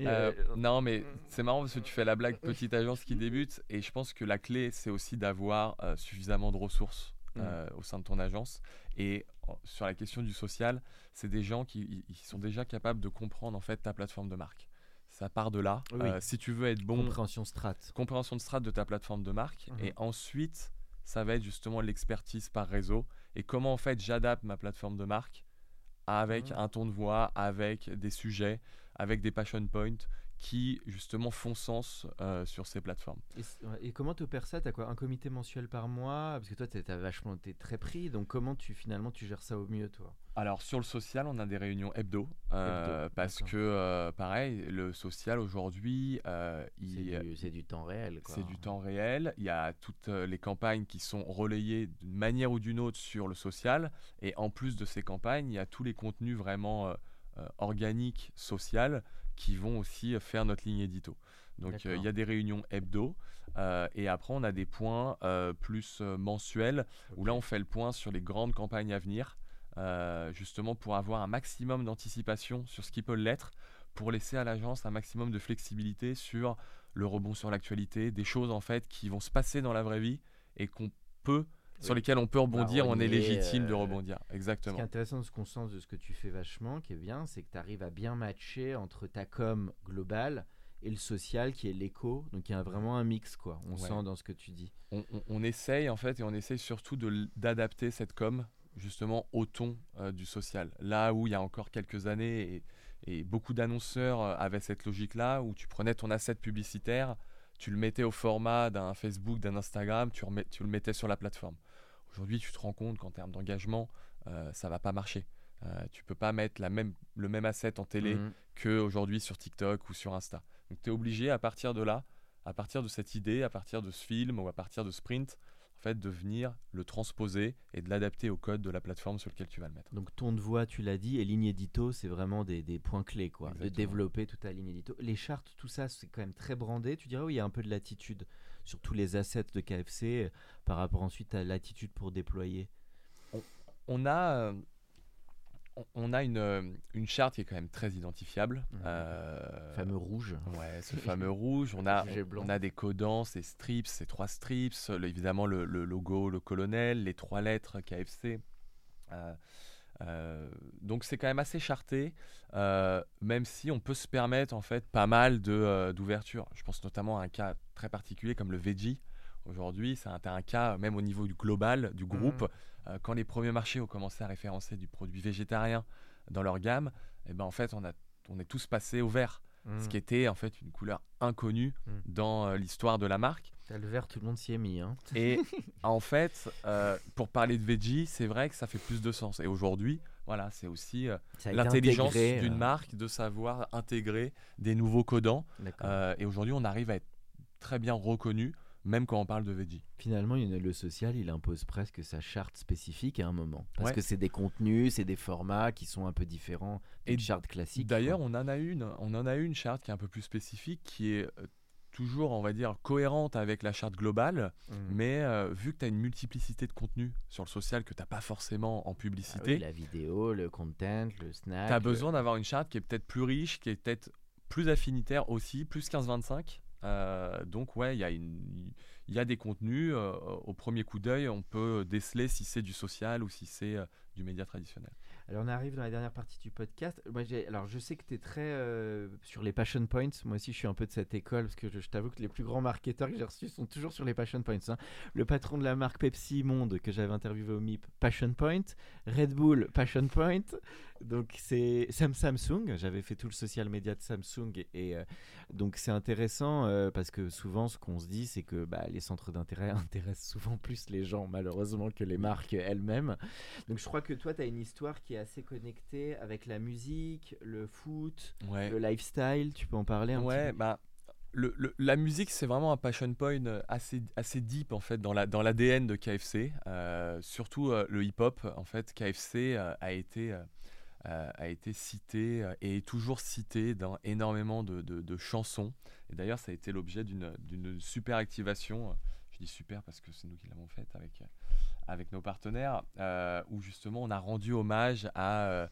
Speaker 3: Euh,
Speaker 2: euh,
Speaker 3: non, mais c'est marrant parce que tu fais la blague petite agence qui débute, et je pense que la clé, c'est aussi d'avoir euh, suffisamment de ressources euh, au sein de ton agence. Et sur la question du social, c'est des gens qui ils sont déjà capables de comprendre en fait ta plateforme de marque. Ça part de là.
Speaker 2: Oui.
Speaker 3: Euh, si tu veux être bon,
Speaker 2: compréhension strat.
Speaker 3: compréhension de strat de ta plateforme de marque.
Speaker 2: Mhm.
Speaker 3: Et ensuite, ça va être justement l'expertise par réseau. Et comment en fait j'adapte ma plateforme de marque avec
Speaker 2: Mhm.
Speaker 3: un ton de voix, avec des sujets, avec des passion points qui justement font sens euh, sur ces plateformes.
Speaker 2: Et, comment tu opères ça? T'as quoi? Un comité mensuel par mois? Parce que toi, t'es t'as vachement, t'es très pris. Donc comment tu finalement tu gères ça au mieux, toi?
Speaker 3: Alors sur le social, on a des réunions hebdo, euh,
Speaker 2: Hebdo,
Speaker 3: parce que euh, pareil, le social aujourd'hui, euh,
Speaker 2: C'est du, temps réel.
Speaker 3: C'est du temps réel. Il y a toutes les campagnes qui sont relayées d'une manière ou d'une autre sur le social. Et en plus de ces campagnes, il y a tous les contenus vraiment organiques, social, qui vont aussi faire notre ligne édito. Donc il y a des réunions hebdo. euh, et après, on a des points euh, plus euh, mensuels, où là, on fait le point sur les grandes campagnes à venir, euh, justement pour avoir un maximum d'anticipation sur ce qui peut l'être, pour laisser à l'agence un maximum de flexibilité sur le rebond sur l'actualité, des choses en fait qui vont se passer dans la vraie vie et qu'on peut sur
Speaker 2: Oui.
Speaker 3: lesquelles on peut rebondir, on est légitime de
Speaker 2: euh,
Speaker 3: rebondir.
Speaker 2: Ce qui
Speaker 3: Exactement.
Speaker 2: est intéressant de ce qu'on sent de ce que tu fais vachement, qui est bien, c'est que tu arrives à bien matcher entre ta com globale et le social qui est l'éco. Donc il y a vraiment un mix, quoi. On sent dans ce que tu dis.
Speaker 3: On, essaye, en fait, et on essaye surtout d'adapter cette com, justement, au ton euh, du social. Là où il y a encore quelques années, et, beaucoup d'annonceurs euh, avaient cette logique-là, où tu prenais ton asset publicitaire, tu le mettais au format d'un Facebook, d'un Instagram, tu, tu, le mettais sur la plateforme. Aujourd'hui, tu te rends compte qu'en termes d'engagement, euh, ça va pas marcher. Euh, tu peux pas mettre la même, le même asset en télé mhm. qu'aujourd'hui sur TikTok ou sur Insta. Donc tu es obligé à partir de là, à partir de cette idée, à partir de ce film ou à partir de Sprint, fait, de venir le transposer et de l'adapter au code de la plateforme sur lequel tu vas le mettre.
Speaker 2: Donc ton de voix, tu l'as dit, et ligne édito, c'est vraiment des, des, points clés, quoi. De développer toute ta ligne édito. Les chartes, tout ça, c'est quand même très brandé. Tu dirais, oui, il y a un peu de latitude sur tous les assets de KFC euh, par rapport ensuite à l'attitude pour déployer?
Speaker 3: On, a... Euh, on a une, euh, une, charte qui est quand même très identifiable.
Speaker 2: Mmh. Euh, fameux rouge.
Speaker 3: Ouais, ce fameux rouge. On a, on, a des codants, ces strips, ces trois strips, évidemment le, logo, le colonel, les trois lettres KFC. Euh, donc c'est quand même assez charté, même si on peut se permettre en fait pas mal d'ouverture. Je pense notamment à un cas très particulier comme le veggie. Aujourd'hui, c'est un, cas même au niveau du global, du groupe. Mmh. Euh, quand les premiers marchés ont commencé à référencer du produit végétarien dans leur gamme, eh ben en fait on, a, on est tous passés au vert. Ce mmh. qui était en fait une couleur inconnue mmh. dans euh, l'histoire de la marque.
Speaker 2: Le vert, tout le monde s'y est mis. Hein.
Speaker 3: Et en fait, euh, pour parler de veggie, c'est vrai que ça fait plus de sens. Et aujourd'hui, voilà, c'est aussi l'intelligence d'une marque de savoir intégrer des nouveaux codants. et aujourd'hui, on arrive à être très bien reconnu même quand on parle de veggie.
Speaker 2: Finalement, le social, il impose presque sa charte spécifique à un moment. Parce que c'est des contenus, c'est des formats qui sont un peu différents d'une charte classique.
Speaker 3: D'ailleurs, on en a une, on en a une charte qui est un peu plus spécifique, qui est euh, toujours, on va dire, cohérente avec la charte globale, mmh. mais euh, vu que tu as une multiplicité de contenus sur le social que tu n'as pas forcément en publicité.
Speaker 2: Ah la vidéo, le content, le snack.
Speaker 3: Tu as besoin d'avoir une charte qui est peut-être plus riche, qui est peut-être plus affinitaire aussi, plus 15-25. Euh, donc ouais, il y, a des contenus. Euh, au premier coup d'œil, on peut déceler si c'est du social ou si c'est euh, du média traditionnel.
Speaker 2: Alors on arrive dans la dernière partie du podcast. Moi, alors je sais que tu es très sur les passion points. Moi aussi je suis un peu de cette école parce que je, t'avoue que les plus grands marketeurs que j'ai reçus sont toujours sur les passion points. Hein. Le patron de la marque Pepsi Monde que j'avais interviewé au MIP, passion point. Red Bull, passion point. Donc c'est Sam Samsung, j'avais fait tout le social media de Samsung et, euh, donc c'est intéressant euh, parce que souvent ce qu'on se dit c'est que bah, les centres d'intérêt intéressent souvent plus les gens malheureusement que les marques elles-mêmes. Donc je crois que toi tu as une histoire qui est assez connectée avec la musique, le foot, le lifestyle, tu peux en parler un
Speaker 3: ouais,
Speaker 2: petit
Speaker 3: bah le, la musique, c'est vraiment un passion point assez, assez deep en fait dans l'ADN dans de KFC. Euh, surtout le hip-hop, en fait, KFC a été euh, a été cité euh, et est toujours cité dans énormément de, de, chansons. Et d'ailleurs, ça a été l'objet d'une super activation. Dis super parce que c'est nous qui l'avons faite avec, avec nos partenaires, euh, où justement on a rendu hommage à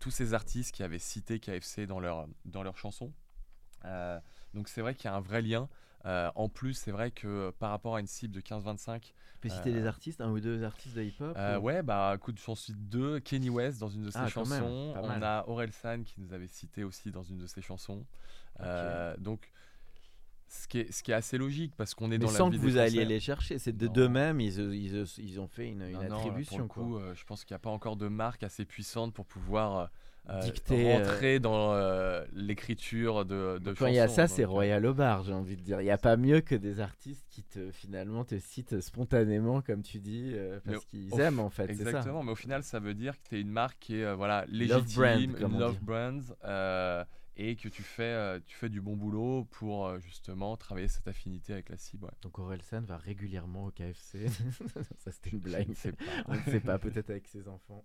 Speaker 3: tous ces artistes qui avaient cité KFC dans, leur, dans leurs chansons. donc c'est vrai qu'il y a un vrai lien. Euh, en plus, c'est vrai que par rapport à une cible de 15-25. Tu
Speaker 2: peux citer des artistes, un ou deux artistes de hip-hop
Speaker 3: euh, Ouais, bah écoute, j'en suis deux. Kenny West dans une de ses ah, chansons. On a Aurel San qui nous avait cité aussi dans une de ses chansons. Euh, donc. Ce qui, est, ce qui est assez logique parce qu'on est dans
Speaker 2: sans
Speaker 3: la
Speaker 2: que vous alliez les chercher, c'est de d'eux-mêmes, ils, ils, ils, ont fait une, une attribution.
Speaker 3: coup, je pense qu'il n'y a pas encore de marque assez puissante pour pouvoir euh, Dicter, rentrer euh, dans euh, l'écriture de, de
Speaker 2: Quand il y a ça, c'est royal au bar, j'ai envie de dire. Il n'y a pas mieux que des artistes qui te finalement te citent spontanément, comme tu dis, parce qu'ils aiment en fait.
Speaker 3: Exactement, mais au final, ça veut dire que tu es une marque qui est voilà, légitime, love, brand, love brand et que tu fais, euh, tu fais du bon boulot pour euh, justement travailler cette affinité avec la cible.
Speaker 2: Donc Orelsan va régulièrement au KFC. ça c'était une blague. On ne sait pas, peut-être avec ses enfants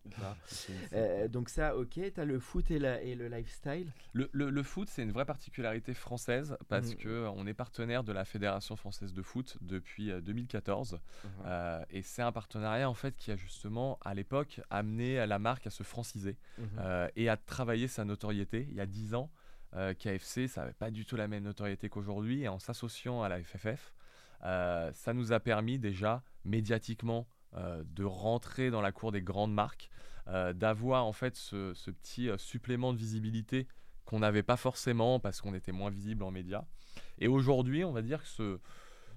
Speaker 2: euh, donc ça, ok, tu as le foot et, la, et le lifestyle?
Speaker 3: Le, le, foot, c'est une vraie particularité française parce qu'on mm. que on est partenaire de la Fédération française de foot depuis 2014. Uh-huh. et c'est un partenariat en fait qui a justement à l'époque amené la marque à se franciser mm-hmm. et à travailler sa notoriété. Il y a 10 ans, euh, KFC, ça n'avait pas du tout la même notoriété qu'aujourd'hui. Et en s'associant à la FFF, euh, ça nous a permis déjà médiatiquement euh, de rentrer dans la cour des grandes marques, d'avoir en fait ce, petit supplément de visibilité qu'on n'avait pas forcément parce qu'on était moins visible en médias. Et aujourd'hui, on va dire que ce,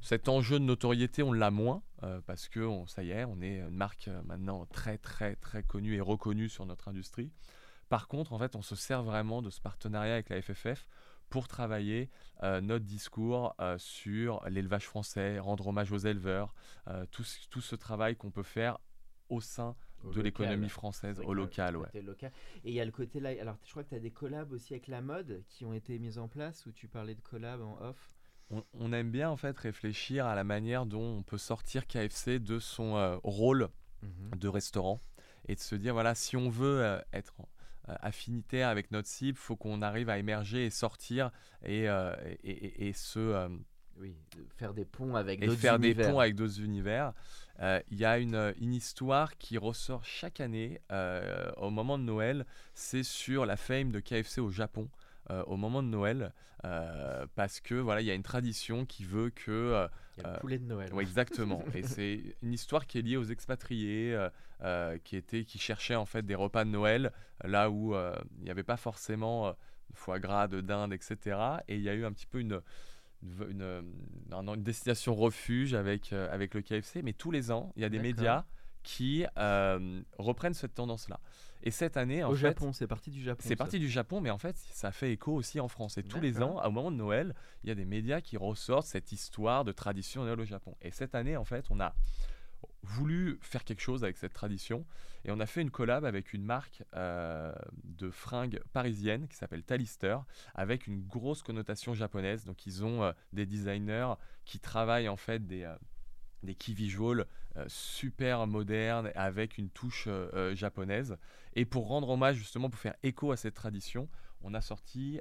Speaker 3: cet enjeu de notoriété, on l'a moins parce que ça y est, on est une marque maintenant très très très connue et reconnue sur notre industrie. Par contre, en fait, on se sert vraiment de ce partenariat avec la FFF pour travailler euh, notre discours euh, sur l'élevage français, rendre hommage aux éleveurs, euh, tout, tout, ce travail qu'on peut faire au sein de l'économie française, au local. Ouais.
Speaker 2: Et il y a le côté là, alors je crois que tu as des collabs aussi avec la mode qui ont été mises en place, où tu parlais de collabs en off?
Speaker 3: On, aime bien en fait réfléchir à la manière dont on peut sortir KFC de son rôle mhm. de restaurant et de se dire voilà si on veut être affinité avec notre cible, faut qu'on arrive à émerger et sortir et, euh, et, et, se
Speaker 2: euh, oui, faire des ponts avec
Speaker 3: d'autres
Speaker 2: faire
Speaker 3: des ponts avec d'autres univers. Il y a une, une, histoire qui ressort chaque année au moment de Noël. C'est sur la fame de KFC au Japon. Au moment de Noël parce que voilà il y a une tradition qui veut que
Speaker 2: il y a le poulet de Noël.
Speaker 3: exactement. et c'est une histoire qui est liée aux expatriés euh, euh, qui, étaient, qui cherchaient en fait des repas de Noël là où euh, il n'y avait pas forcément de foie gras, de dinde, etc. Et il y a eu un petit peu une, une, une, destination refuge avec, avec le KFC. Mais tous les ans, il y a des médias qui reprennent cette tendance-là. Et cette année, en
Speaker 2: au Japon, c'est parti du Japon.
Speaker 3: C'est parti du Japon, mais en fait, ça fait écho aussi en France. Et tous les ans, au moment de Noël, il y a des médias qui ressortent cette histoire de tradition Noël au Japon. Et cette année, en fait, on a voulu faire quelque chose avec cette tradition et on a fait une collab avec une marque euh, de fringues parisienne qui s'appelle Talister avec une grosse connotation japonaise donc ils ont euh, des designers qui travaillent en fait des, euh, des key euh, super modernes avec une touche euh, euh, japonaise. Et pour rendre hommage justement, pour faire écho à cette tradition, on a sorti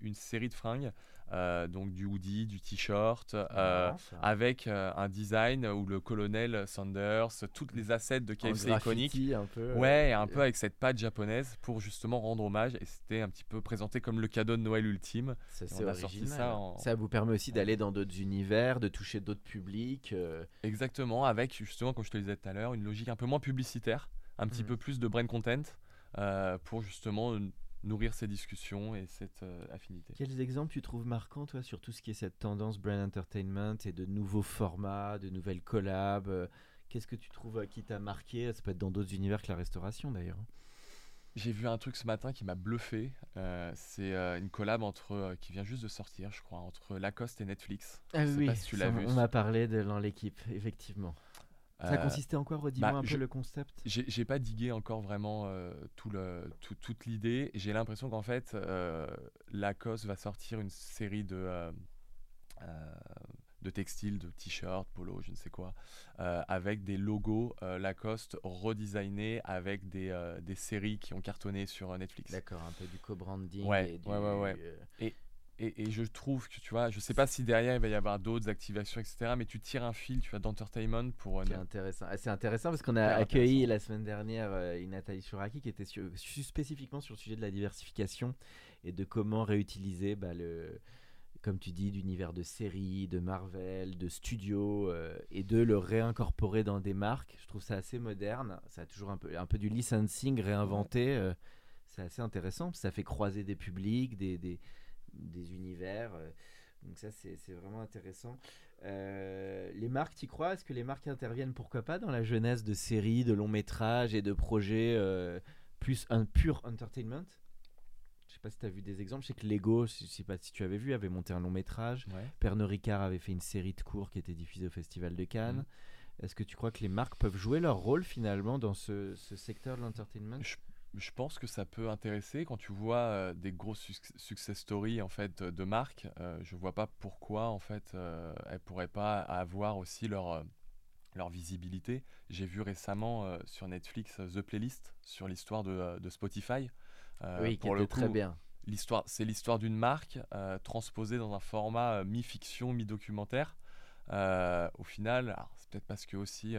Speaker 3: une série de fringues euh, donc du hoodie, du t-shirt, euh, avec euh, un design où le colonel Sanders, toutes les assets de KFC iconiques,
Speaker 2: un peu,
Speaker 3: ouais, un peu avec cette patte japonaise pour justement rendre hommage. Et c'était un petit peu présenté comme le cadeau de Noël ultime.
Speaker 2: Ça, ça, ça vous permet aussi d'aller dans d'autres univers, de toucher d'autres publics.
Speaker 3: Exactement, avec justement, comme je te le disais tout à l'heure, une logique un peu moins publicitaire, un petit mm. peu plus de brain content. pour justement nourrir ces discussions et cette euh, affinité.
Speaker 2: Quels exemples tu trouves marquants, toi, sur tout ce qui est cette tendance brand entertainment et de nouveaux formats, de nouvelles collabs euh, Qu'est-ce que tu trouves euh, qui t'a marqué? Ça peut être dans d'autres univers que la restauration, d'ailleurs.
Speaker 3: J'ai vu un truc ce matin qui m'a bluffé. c'est une collab entre qui vient juste de sortir, je crois, entre Lacoste et Netflix.
Speaker 2: Ah oui, tu l'as vu. On m'a parlé de dans l'équipe, effectivement. Ça euh, consistait en quoi? Redis-moi bah, un peu le concept.
Speaker 3: J'ai pas digué encore vraiment euh, tout le, tout, toute l'idée. J'ai l'impression qu'en fait, euh, Lacoste va sortir une série de, de textiles, de t-shirts, polo, je ne sais quoi, avec des logos Lacoste redesignés avec des, des séries qui ont cartonné sur Netflix.
Speaker 2: D'accord, un peu du co-branding.
Speaker 3: Ouais, ouais, ouais, ouais. Et, et, je trouve que tu vois, je sais pas si derrière il va y avoir d'autres activations, etc. Mais tu tires un fil, tu as d'entertainment pour.
Speaker 2: C'est intéressant. Ah, c'est intéressant parce qu'on a accueilli la semaine dernière euh, une Nathalie Chouraki qui était spécifiquement sur le sujet de la diversification et de comment réutiliser bah, le, comme tu dis, d'univers de séries, de Marvel, de studios, euh, et de le réincorporer dans des marques. Je trouve ça assez moderne. Ça a toujours un peu, un peu du licensing réinventé. Euh, c'est assez intéressant. Ça fait croiser des publics, des, des des univers. Euh, donc ça, c'est vraiment intéressant. Euh, les marques, tu crois? Est-ce que les marques interviennent, pourquoi pas, dans la jeunesse de séries, de longs métrages et de projets euh, plus un pur entertainment? Je sais pas si tu as vu des exemples. Je sais que Lego, je sais pas si tu avais vu, avait monté un long métrage. Pernod Ricard avait fait une série de cours qui était diffusée au Festival de Cannes. Mm. Est-ce que tu crois que les marques peuvent jouer leur rôle finalement dans ce, secteur de l'entertainment?
Speaker 3: Je pense que ça peut intéresser quand tu vois euh, des grosses success stories en fait de marques. Euh, je vois pas pourquoi en fait euh, elles pourraient pas avoir aussi leur leur visibilité. J'ai vu récemment sur Netflix The Playlist sur l'histoire de, de, Spotify.
Speaker 2: oui, pour le coup, très bien.
Speaker 3: L'histoire, c'est l'histoire d'une marque transposée dans un format mi-fiction, mi-documentaire. au final, c'est peut-être parce que aussi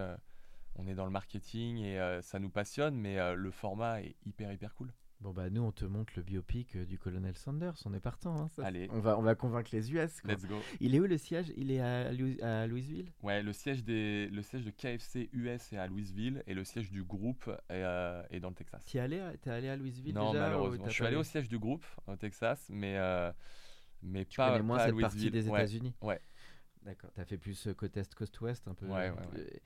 Speaker 3: on est dans le marketing et euh, ça nous passionne, mais euh, le format est hyper hyper cool.
Speaker 2: Bon bah nous on te montre le biopic euh, du colonel Sanders, on est partant. hein, ça.
Speaker 3: Allez.
Speaker 2: On va, on va convaincre les US. quoi.
Speaker 3: Let's go.
Speaker 2: Il est où le siège? Il est à, Louis- à Louisville?
Speaker 3: Ouais, le siège, des, le siège de KFC US est à Louisville et le siège du groupe est, euh, est dans le Texas.
Speaker 2: T'y es allé, t'es allé à Louisville
Speaker 3: Non,
Speaker 2: déjà,
Speaker 3: malheureusement. Je suis allé au siège du groupe au Texas, mais, euh, mais
Speaker 2: Tu
Speaker 3: pas,
Speaker 2: connais moins
Speaker 3: pas à
Speaker 2: cette partie des. États-Unis?
Speaker 3: Ouais.
Speaker 2: D'accord. T'as fait plus euh, côte est, côte ouest un peu.
Speaker 3: Ouais, ouais, ouais.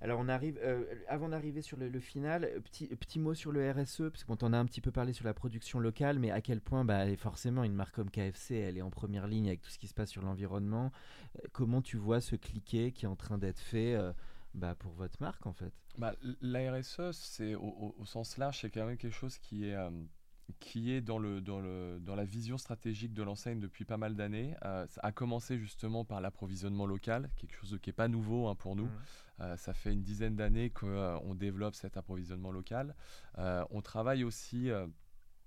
Speaker 2: Euh, Alors on arrive, euh, avant d'arriver sur le, final, euh, petit, petit mot sur le RSE, parce qu'on t'en a un petit peu parlé sur la production locale, mais à quel point, bah, forcément, une marque comme KFC, elle est en première ligne avec tout ce qui se passe sur l'environnement. Euh, comment tu vois ce cliquet qui est en train d'être fait euh, bah, pour votre marque en fait?
Speaker 3: Bah, la RSE, c'est au, sens large, c'est quand même quelque chose qui est, euh, qui est dans, le, dans, le, dans la vision stratégique de l'enseigne depuis pas mal d'années. Euh, ça a commencé justement par l'approvisionnement local, quelque chose qui n'est pas nouveau hein, pour nous.
Speaker 2: Mhm.
Speaker 3: Euh, ça fait une dizaine d'années qu'on développe cet approvisionnement local. Euh, on travaille aussi euh,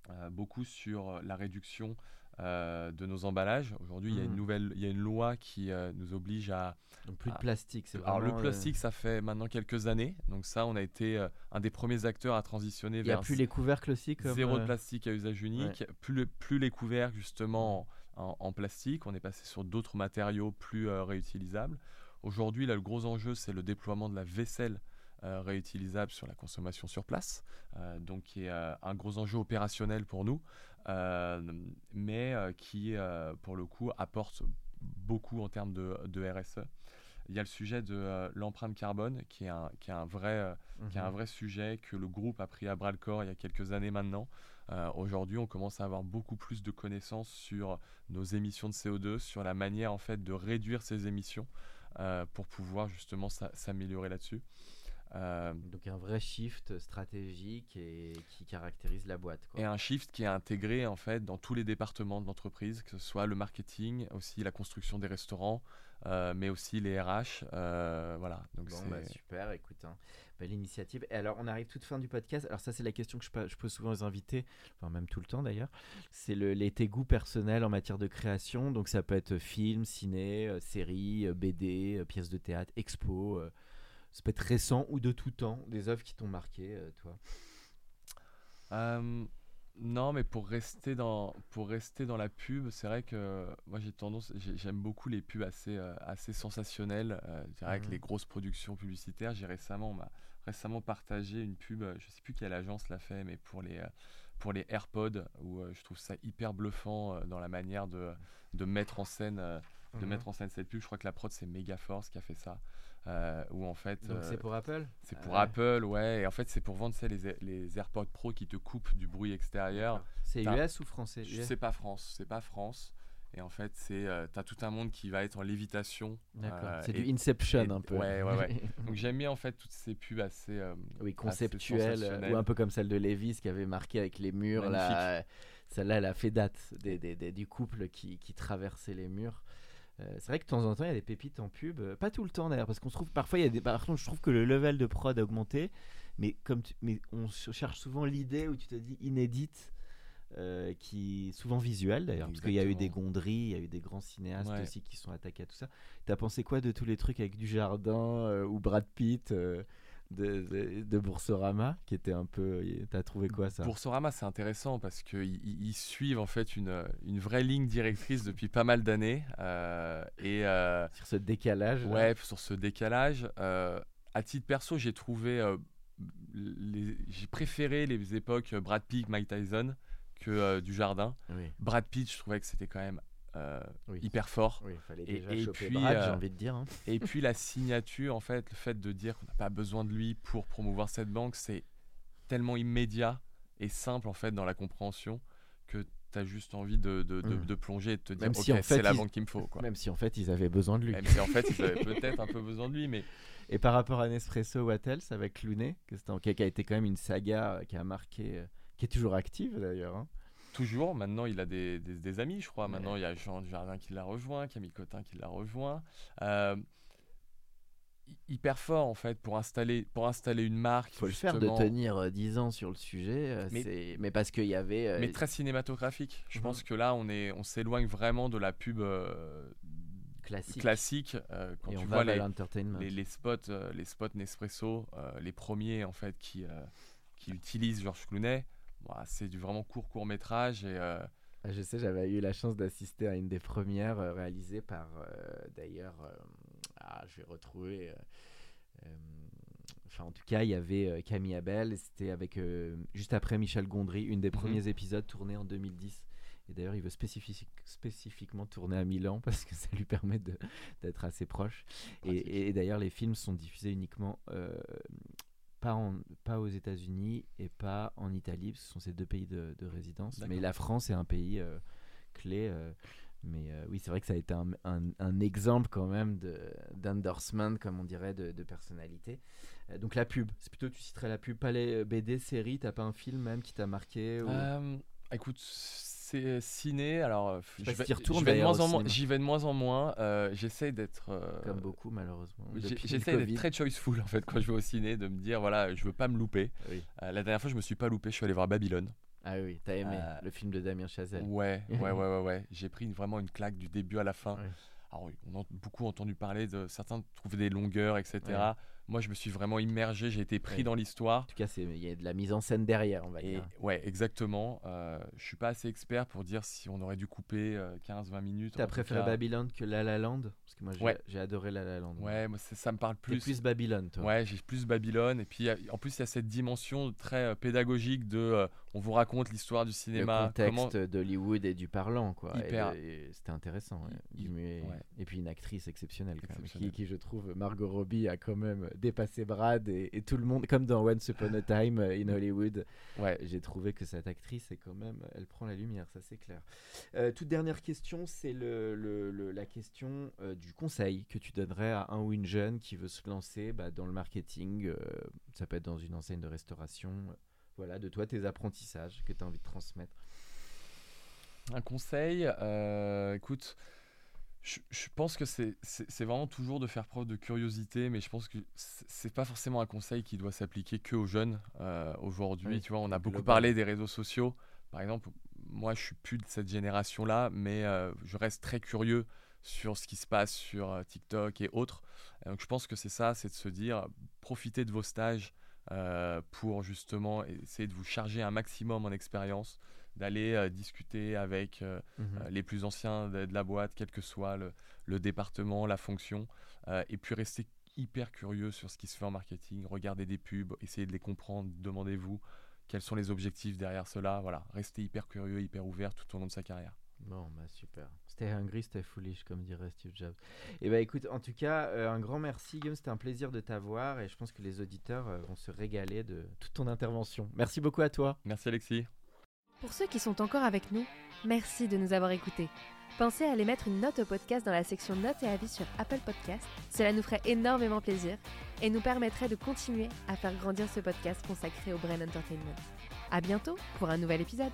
Speaker 3: euh, beaucoup sur la réduction euh, de nos emballages. Aujourd'hui, il y a une
Speaker 2: Mhm.
Speaker 3: nouvelle, il y a une loi qui euh, nous oblige à
Speaker 2: Donc plus de plastique, c'est
Speaker 3: alors le
Speaker 2: euh,
Speaker 3: plastique, ça fait maintenant quelques années. Donc ça, on a été euh, un des premiers acteurs à transitionner
Speaker 2: Il n'y a
Speaker 3: vers
Speaker 2: plus les couvercles aussi comme,
Speaker 3: zéro
Speaker 2: euh,
Speaker 3: de plastique à usage unique. Plus, le- plus les couvercles justement en, en plastique. On est passé sur d'autres matériaux plus euh, réutilisables. Aujourd'hui, là, le gros enjeu, c'est le déploiement de la vaisselle euh, réutilisable sur la consommation sur place, euh, donc qui est euh, un gros enjeu opérationnel pour nous, mais qui, pour le coup, apporte beaucoup en termes de, de RSE. Il y a le sujet de euh, l'empreinte carbone, qui est un, qui est un vrai, euh, qui est un
Speaker 2: mhm.
Speaker 3: vrai sujet que le groupe a pris à bras le corps il y a quelques années maintenant. Euh, Aujourd'hui, on commence à avoir beaucoup plus de connaissances sur nos émissions de CO2, sur la manière en fait de réduire ces émissions pour pouvoir justement s'a- s'améliorer là-dessus. Euh,
Speaker 2: Donc un vrai shift stratégique et qui caractérise la boîte. Quoi.
Speaker 3: et un shift qui est intégré en fait dans tous les départements de l'entreprise, que ce soit le marketing, aussi la construction des restaurants, euh, mais aussi les RH. euh, voilà. Donc
Speaker 2: Bon,
Speaker 3: c'est-
Speaker 2: bah, super, écoute, hein, belle initiative. Et alors, on arrive toute fin du podcast. Alors, ça, c'est la question que je, pose souvent aux invités, enfin, même tout le temps d'ailleurs. C'est le, les tes goûts personnels en matière de création. Donc, ça peut être film, ciné, euh, série, BD, pièces de théâtre, expo. Ça peut être récent ou de tout temps, des œuvres qui t'ont marqué, euh, toi.
Speaker 3: Euh, non, mais pour rester dans, pour rester dans la pub, c'est vrai que moi j'ai tendance, j'ai- j'aime beaucoup les pubs assez, euh, assez sensationnelles. dirais avec les grosses productions publicitaires. J'ai récemment, on m'a récemment partagé une pub, je sais plus quelle agence l'a fait, mais pour les, pour les AirPods, où euh, je trouve ça hyper bluffant euh, dans la manière de, de mettre en scène. euh, de
Speaker 2: Mhm.
Speaker 3: mettre en scène cette pub, je crois que la prod c'est Megaforce qui a fait ça, euh, où en fait
Speaker 2: Donc,
Speaker 3: euh,
Speaker 2: c'est pour Apple
Speaker 3: c'est
Speaker 2: Ah
Speaker 3: pour
Speaker 2: ouais.
Speaker 3: Apple, ouais. Et en fait, c'est pour vendre les, les AirPods Pro qui te coupent du bruit extérieur.
Speaker 2: C'est US ou français?
Speaker 3: Je sais pas France, c'est pas France. Et en fait, c'est euh, t'as tout un monde qui va être en lévitation.
Speaker 2: D'accord.
Speaker 3: euh,
Speaker 2: c'est du Inception
Speaker 3: et-
Speaker 2: un peu.
Speaker 3: ouais, ouais, ouais. Donc j'aime bien en fait toutes ces pubs assez. euh,
Speaker 2: Oui,
Speaker 3: assez
Speaker 2: conceptuelle,
Speaker 3: sensationnelles.
Speaker 2: ou un peu comme celle de Levis qui avait marqué avec les murs. Là, celle-là, elle a fait date des, des- des- du couple qui, qui traversait les murs. Euh, c'est vrai que de temps en temps, il y a des pépites en pub. euh, Pas tout le temps d'ailleurs, parce qu'on se trouve parfois, il y a des. Par contre, je trouve que le level de prod a augmenté, mais comme tu- mais on cherche souvent l'idée où tu te dis inédite. euh, qui souvent visuelle d'ailleurs parce qu'il y a eu des
Speaker 3: Exactement.
Speaker 2: Gondry, il y a eu des grands cinéastes
Speaker 3: Ouais.
Speaker 2: aussi qui sont attaqués à tout ça. T'as pensé quoi de tous les trucs avec du jardin ou Brad Pitt euh, de, de, de Boursorama qui était un peu. T'as trouvé quoi ça?
Speaker 3: Boursorama, c'est intéressant parce qu'ils ils- ils suivent en fait une, une vraie ligne directrice depuis pas mal d'années. euh, et euh,
Speaker 2: Sur ce décalage. là?
Speaker 3: ouais, sur ce décalage, euh, à titre perso, j'ai trouvé. j'ai préféré les époques Brad Pitt, Mike Tyson que du jardin.
Speaker 2: Oui,
Speaker 3: Brad Pitt, je trouvais que c'était quand même euh,
Speaker 2: oui.
Speaker 3: hyper fort.
Speaker 2: Oui, fallait
Speaker 3: Et-
Speaker 2: déjà
Speaker 3: et
Speaker 2: choper
Speaker 3: puis,
Speaker 2: Brad, j'ai
Speaker 3: euh,
Speaker 2: envie de dire. hein.
Speaker 3: Et puis la signature, en fait, le fait de dire qu'on n'a pas besoin de lui pour promouvoir cette banque, c'est tellement immédiat et simple en fait dans la compréhension que tu as juste envie de, de, de-
Speaker 2: Mm.
Speaker 3: de plonger et de te dire
Speaker 2: Même
Speaker 3: ok
Speaker 2: si, en fait,
Speaker 3: c'est la
Speaker 2: ils-
Speaker 3: banque qu'il me faut quoi.
Speaker 2: Même si en fait ils avaient besoin de lui.
Speaker 3: Même si en fait ils avaient peut-être un peu besoin de lui mais
Speaker 2: Et par rapport à Nespresso What Else avec Clooney, qui a été quand même une saga euh, qui a marqué, euh, qui est toujours active d'ailleurs. hein.
Speaker 3: Toujours maintenant il a des, des- des amis je crois.
Speaker 2: Ouais.
Speaker 3: Maintenant il y a Jean Dujardin qui l'a rejoint, Camille Cotin qui l'a rejoint. Euh, hy- hyper fort en fait pour installer, pour installer une marque.
Speaker 2: Il faut le faire de tenir euh, 10 ans sur le sujet. euh,
Speaker 3: Mais-
Speaker 2: parce qu'il y avait. euh,
Speaker 3: mais très cinématographique. Je
Speaker 2: Mhm.
Speaker 3: pense que là, on est, on s'éloigne vraiment de la pub
Speaker 2: classique.
Speaker 3: classique. quand
Speaker 2: Et
Speaker 3: tu
Speaker 2: on
Speaker 3: vois les, les, les spots, les spots Nespresso, les premiers en fait qui, qui utilisent Georges Clooney. C'est du vraiment court court métrage et euh,
Speaker 2: Ah, Je sais, j'avais eu la chance d'assister à une des premières euh, réalisées par, euh, d'ailleurs, euh, ah, je vais retrouver. Enfin, en tout cas, il y avait Camille Abel, c'était avec juste après Michel Gondry, une des premiers épisodes tournés en 2010. Et d'ailleurs, il veut spécifique- spécifiquement tourner à Milan parce que ça lui permet d'être assez proche.
Speaker 3: Pratique.
Speaker 2: Et, et d'ailleurs, les films sont diffusés uniquement euh, pas, en- pas aux États-Unis et pas en Italie, parce que ce sont ces deux pays de, de résidence. Mais la France est un pays euh, clé. euh, mais euh, oui, c'est vrai que ça a été un, un- un exemple quand même de- d'endorsement, comme on dirait, de, de personnalité. Euh, donc la pub, c'est plutôt tu citerais la pub, pas les BD, séries, t'as pas un film même qui t'a marqué ou-
Speaker 3: Euh, écoute, c'est ciné. Alors, euh,
Speaker 2: si
Speaker 3: vais, vais de moins en moins. J'y vais de moins en moins. euh, J'essaie d'être. euh,
Speaker 2: Comme beaucoup malheureusement.
Speaker 3: J'essaie d'être très choiceful en fait quand je vais au ciné, de me dire voilà, je veux pas me louper.
Speaker 2: Oui.
Speaker 3: Euh, la dernière fois, je me suis pas loupé. Je suis allé voir Babylone.
Speaker 2: Ah oui, t'as aimé
Speaker 3: Euh,
Speaker 2: le film de Damien Chazelle.
Speaker 3: Ouais, ouais, ouais, ouais, ouais. J'ai pris une- vraiment une claque du début à la fin.
Speaker 2: Ouais.
Speaker 3: Alors, on a beaucoup entendu parler de certains trouvent des longueurs, etc.
Speaker 2: Ouais.
Speaker 3: Moi, je me suis vraiment immergé. J'ai été pris
Speaker 2: Ouais.
Speaker 3: dans l'histoire.
Speaker 2: En tout cas, il y a de la mise en scène derrière, on va
Speaker 3: Et
Speaker 2: dire.
Speaker 3: ouais, exactement. Euh, je suis pas assez expert pour dire si on aurait dû couper 15-20 minutes.
Speaker 2: T'as préféré
Speaker 3: cas,
Speaker 2: Babylone que La La Land? Parce que moi, j'ai
Speaker 3: Ouais.
Speaker 2: adoré La La Land.
Speaker 3: Ouais, moi, ça me parle plus.
Speaker 2: plus Babylone, toi.
Speaker 3: Ouais, j'ai plus Babylone. Et puis, a- en plus, il y a cette dimension très euh, pédagogique de euh, on vous raconte l'histoire du
Speaker 2: Le
Speaker 3: cinéma.
Speaker 2: contexte d'Hollywood et du parlant, quoi.
Speaker 3: Hyper.
Speaker 2: C'était intéressant. ouais,
Speaker 3: ouais.
Speaker 2: Et puis une actrice exceptionnelle, quand même, qui, qui, je trouve, Margot Robbie a quand même dépassé Brad et, et tout le monde, comme dans Once Upon a Time in Hollywood.
Speaker 3: Ouais.
Speaker 2: J'ai trouvé que cette actrice est quand même, elle prend la lumière, ça c'est clair. Euh, toute dernière question, c'est le, le- le- la question euh, du conseil que tu donnerais à un ou une jeune qui veut se lancer bah, dans le marketing. euh, ça peut être dans une enseigne de restauration. Voilà, de toi, tes apprentissages que tu as envie de transmettre.
Speaker 3: Un conseil, euh, écoute, je, je pense que c'est vraiment toujours de faire preuve de curiosité, mais je pense que c'est pas forcément un conseil qui doit s'appliquer que aux jeunes euh, aujourd'hui.
Speaker 2: Oui,
Speaker 3: tu vois, on a beaucoup
Speaker 2: global.
Speaker 3: parlé des réseaux sociaux. Par exemple, moi, je suis plus de cette génération-là, mais euh, je reste très curieux sur ce qui se passe sur TikTok et autres. Donc, je pense que c'est ça, c'est de se dire, profitez de vos stages euh, pour justement essayer de vous charger un maximum en expérience, d'aller euh, discuter avec euh, euh, les plus anciens de, de la boîte, quel que soit le, le département, la fonction, et puis rester hyper curieux sur ce qui se fait en marketing, regarder des pubs, essayer de les comprendre, demandez-vous quels sont les objectifs derrière cela, voilà, rester hyper curieux, hyper ouvert tout au long de sa carrière.
Speaker 2: Bon, bah super. Stay hungry, stay foolish, comme dirait Steve Jobs. Et bah écoute, en tout cas, euh, un grand merci, Guillaume. C'était un plaisir de t'avoir et je pense que les auditeurs euh, vont se régaler de toute ton intervention. Merci beaucoup à toi.
Speaker 3: Merci Alexis.
Speaker 1: Pour ceux qui sont encore avec nous, merci de nous avoir écoutés. Pensez à aller mettre une note au podcast dans la section notes et avis sur Apple Podcast. Cela nous ferait énormément plaisir et nous permettrait de continuer à faire grandir ce podcast consacré au Brain Entertainment. À bientôt pour un nouvel épisode.